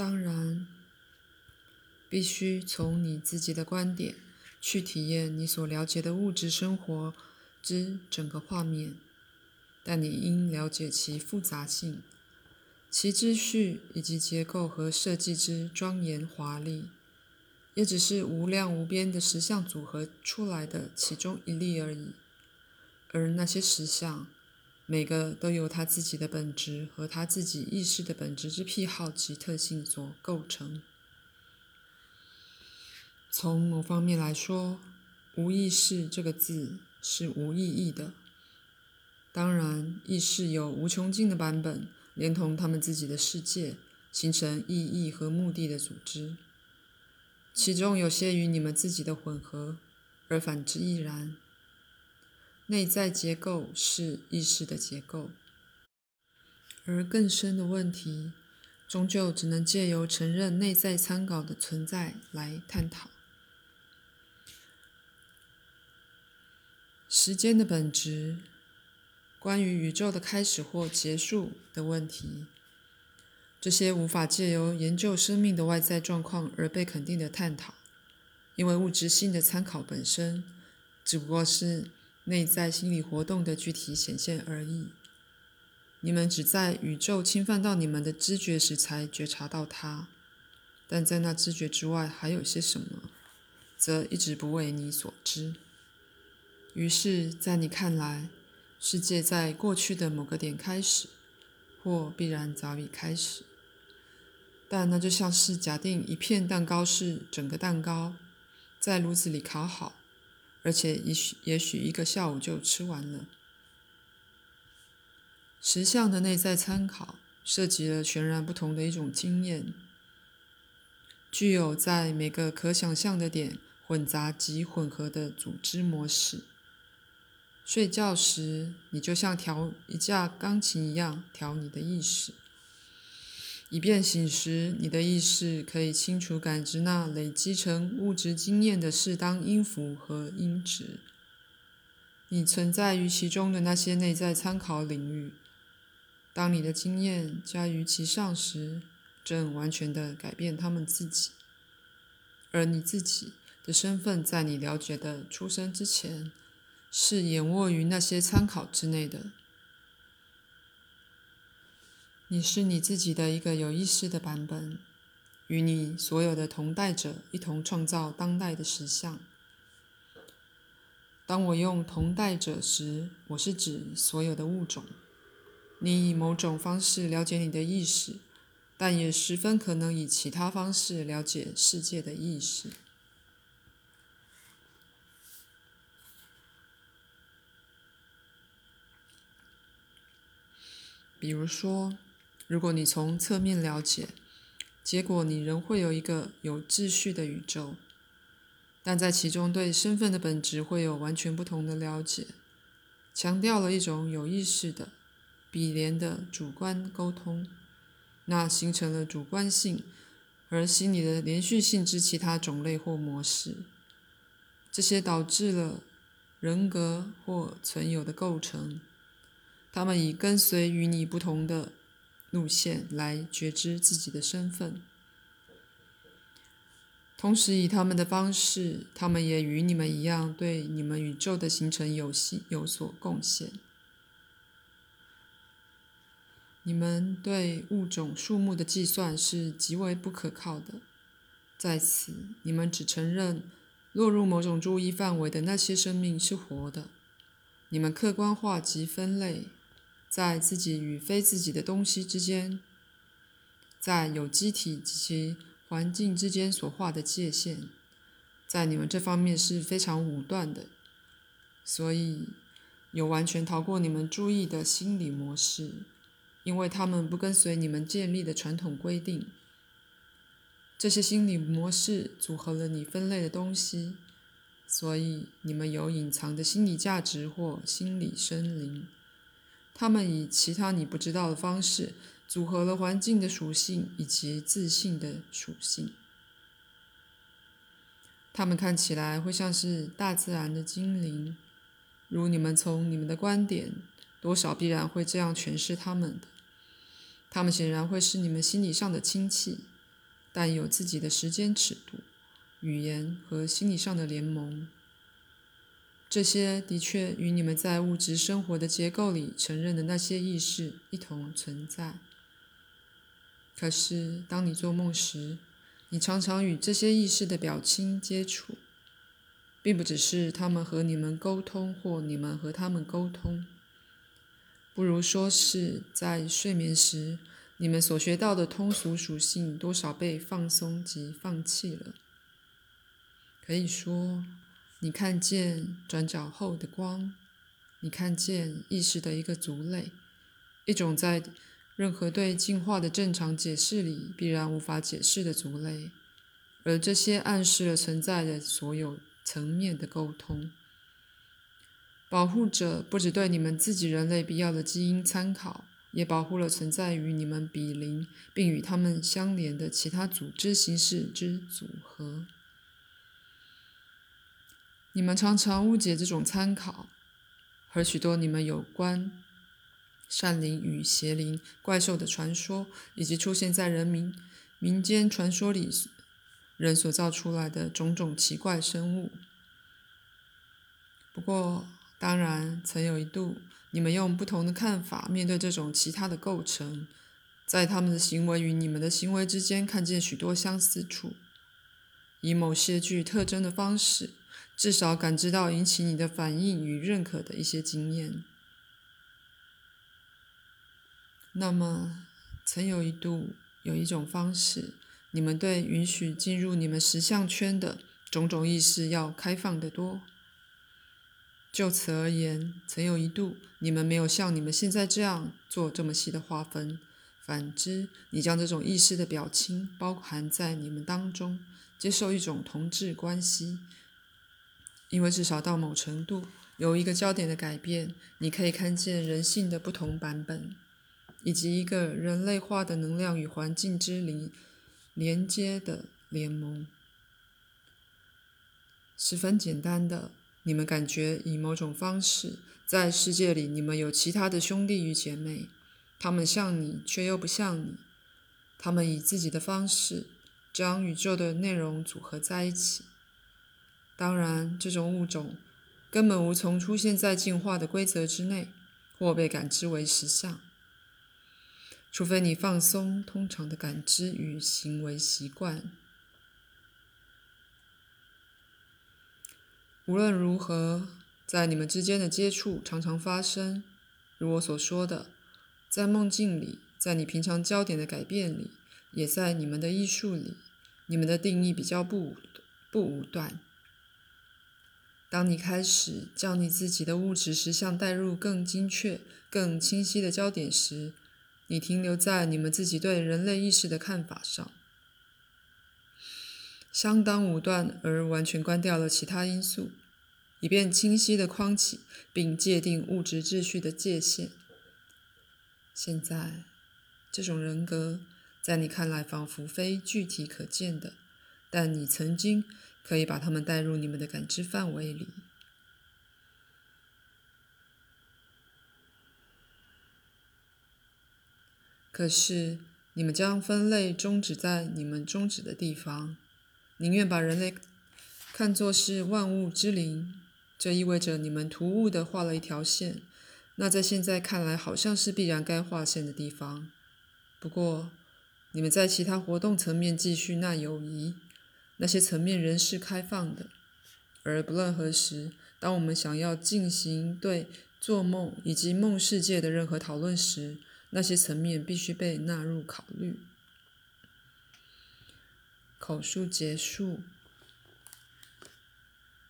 当然，必须从你自己的观点去体验你所了解的物质生活之整个画面，但你应了解其复杂性。其秩序以及结构和设计之庄严华丽，也只是无量无边的石像组合出来的其中一例而已。而那些石像，每个都由他自己的本质和他自己意识的本质之癖好及特性所构成。从某方面来说，“无意识”这个字是无意义的。当然，意识有无穷尽的版本。连同他们自己的世界，形成意义和目的的组织，其中有些与你们自己的混合，而反之亦然。内在结构是意识的结构，而更深的问题，终究只能借由承认内在参考的存在来探讨。时间的本质。关于宇宙的开始或结束的问题，这些无法借由研究生命的外在状况而被肯定的探讨，因为物质性的参考本身只不过是内在心理活动的具体显现而已。你们只在宇宙侵犯到你们的知觉时才觉察到它，但在那知觉之外还有些什么，则一直不为你所知。于是，在你看来。世界在过去的某个点开始，或必然早已开始，但那就像是假定一片蛋糕是整个蛋糕，在炉子里烤好，而且也许也许一个下午就吃完了。实相的内在参考涉及了全然不同的一种经验，具有在每个可想象的点混杂及混合的组织模式。睡觉时，你就像调一架钢琴一样调你的意识，以便醒时，你的意识可以清楚感知那累积成物质经验的适当音符和音值。你存在于其中的那些内在参考领域，当你的经验加于其上时，正完全的改变他们自己，而你自己的身份在你了解的出生之前。是掩卧于那些参考之内的。你是你自己的一个有意识的版本，与你所有的同代者一同创造当代的实相。当我用同代者时，我是指所有的物种。你以某种方式了解你的意识，但也十分可能以其他方式了解世界的意识。比如说，如果你从侧面了解，结果你仍会有一个有秩序的宇宙，但在其中对身份的本质会有完全不同的了解，强调了一种有意识的、比连的主观沟通，那形成了主观性，而心理的连续性之其他种类或模式，这些导致了人格或存有的构成。他们以跟随与你不同的路线来觉知自己的身份，同时以他们的方式，他们也与你们一样对你们宇宙的形成有系有所贡献。你们对物种数目的计算是极为不可靠的，在此你们只承认落入某种注意范围的那些生命是活的，你们客观化及分类。在自己与非自己的东西之间，在有机体及其环境之间所画的界限，在你们这方面是非常武断的，所以有完全逃过你们注意的心理模式，因为他们不跟随你们建立的传统规定。这些心理模式组合了你分类的东西，所以你们有隐藏的心理价值或心理生灵。他们以其他你不知道的方式组合了环境的属性以及自信的属性。他们看起来会像是大自然的精灵，如你们从你们的观点多少必然会这样诠释他们的。他们显然会是你们心理上的亲戚，但有自己的时间尺度、语言和心理上的联盟。这些的确与你们在物质生活的结构里承认的那些意识一同存在。可是，当你做梦时，你常常与这些意识的表亲接触，并不只是他们和你们沟通，或你们和他们沟通。不如说是在睡眠时，你们所学到的通俗属性多少被放松及放弃了。可以说。你看见转角后的光，你看见意识的一个族类，一种在任何对进化的正常解释里必然无法解释的族类，而这些暗示了存在的所有层面的沟通。保护者不只对你们自己人类必要的基因参考，也保护了存在于你们比邻并与他们相连的其他组织形式之组合。你们常常误解这种参考，和许多你们有关善灵与邪灵、怪兽的传说，以及出现在人民民间传说里人所造出来的种种奇怪生物。不过，当然，曾有一度，你们用不同的看法面对这种其他的构成，在他们的行为与你们的行为之间看见许多相似处，以某些具特征的方式。至少感知到引起你的反应与认可的一些经验。那么，曾有一度有一种方式，你们对允许进入你们实相圈的种种意识要开放得多。就此而言，曾有一度你们没有像你们现在这样做这么细的划分。反之，你将这种意识的表亲包含在你们当中，接受一种同质关系。因为至少到某程度，有一个焦点的改变，你可以看见人性的不同版本，以及一个人类化的能量与环境之灵连接的联盟。十分简单的，你们感觉以某种方式，在世界里，你们有其他的兄弟与姐妹，他们像你，却又不像你，他们以自己的方式将宇宙的内容组合在一起。当然，这种物种根本无从出现在进化的规则之内，或被感知为实相，除非你放松通常的感知与行为习惯。无论如何，在你们之间的接触常常发生，如我所说的，在梦境里，在你平常焦点的改变里，也在你们的艺术里，你们的定义比较不不武断。当你开始将你自己的物质实相带入更精确、更清晰的焦点时，你停留在你们自己对人类意识的看法上，相当武断而完全关掉了其他因素，以便清晰地框起并界定物质秩序的界限。现在，这种人格在你看来仿佛非具体可见的，但你曾经。可以把它们带入你们的感知范围里。可是，你们将分类终止在你们终止的地方，宁愿把人类看作是万物之灵。这意味着你们突兀地画了一条线，那在现在看来好像是必然该划线的地方。不过，你们在其他活动层面继续那友谊。那些层面仍是开放的，而不论何时，当我们想要进行对做梦以及梦世界的任何讨论时，那些层面必须被纳入考虑。口述结束。